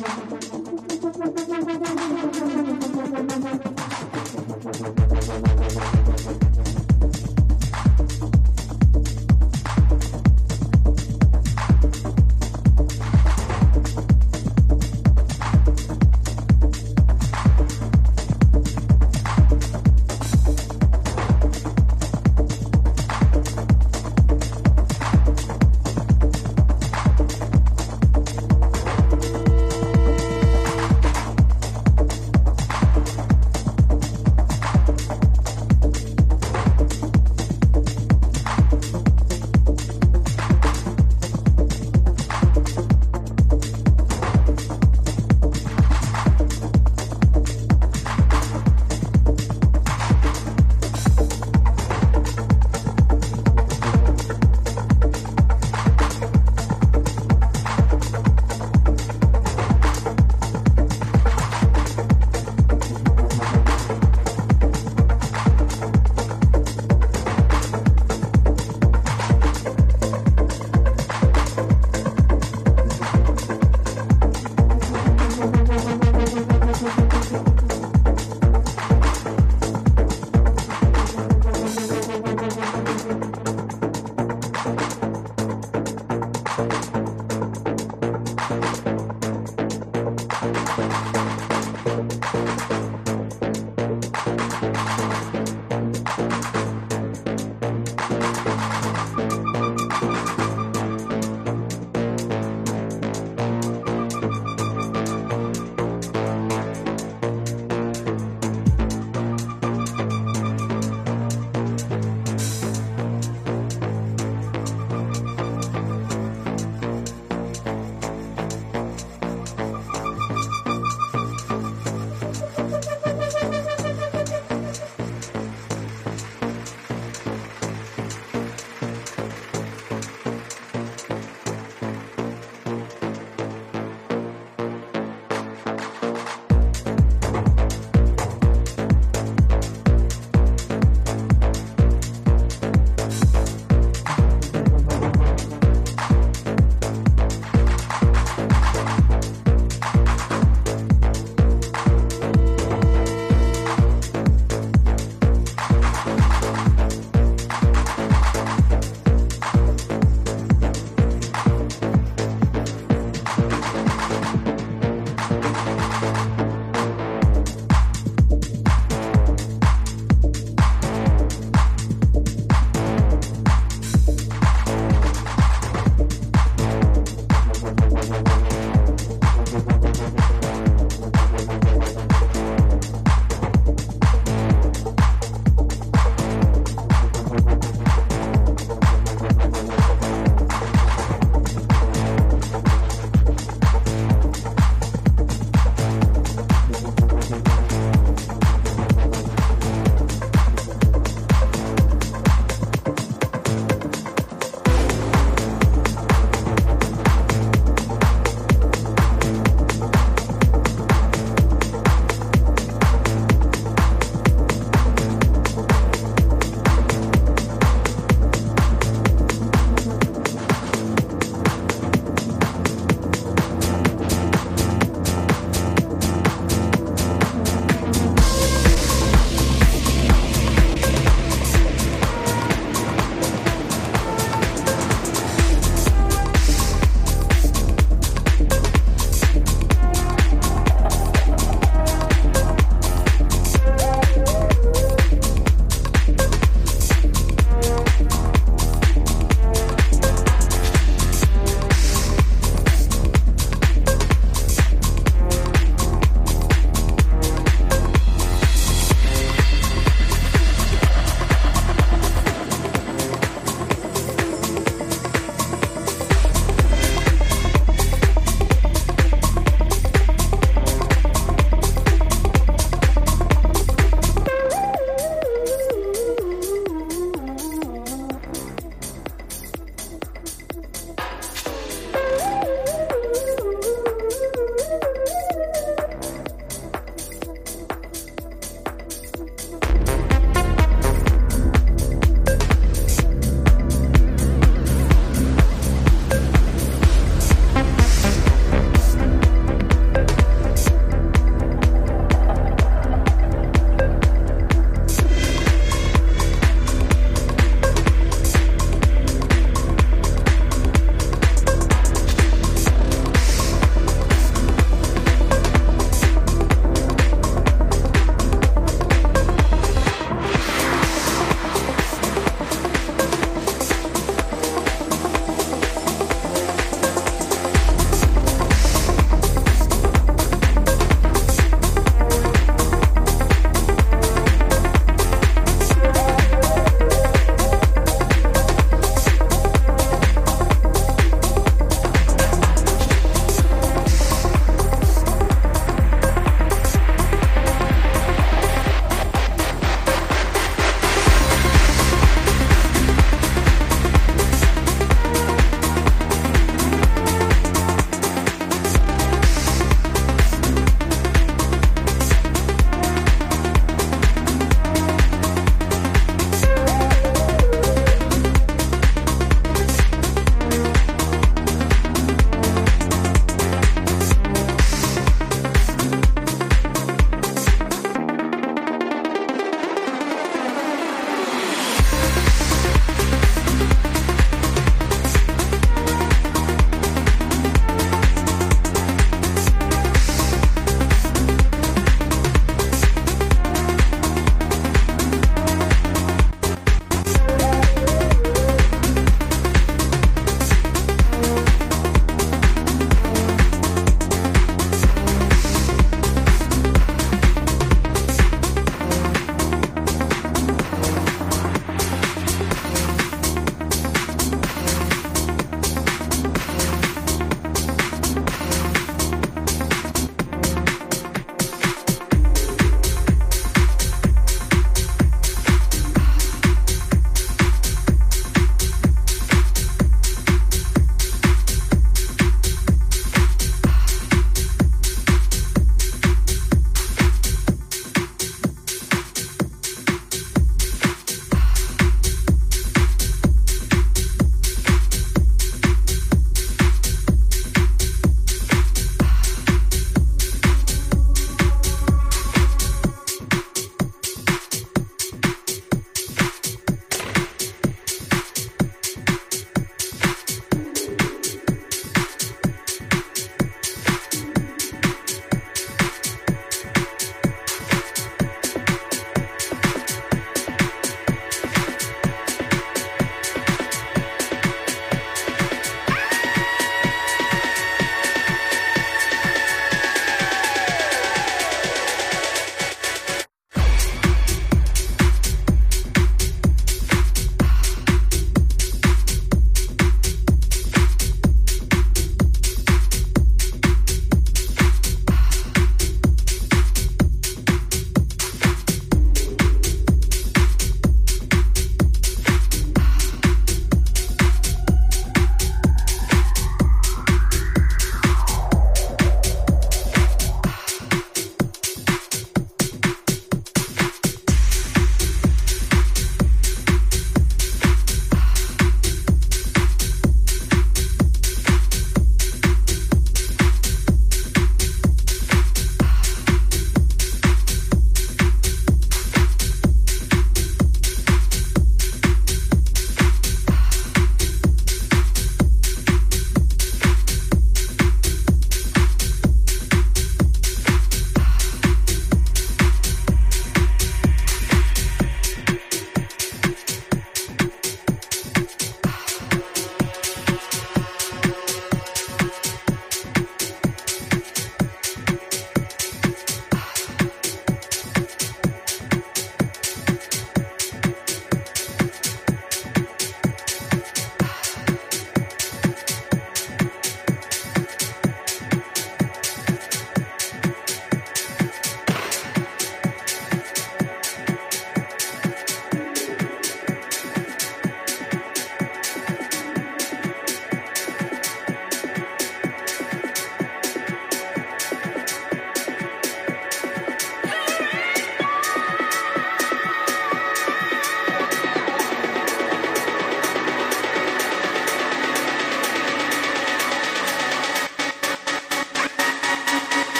gracias.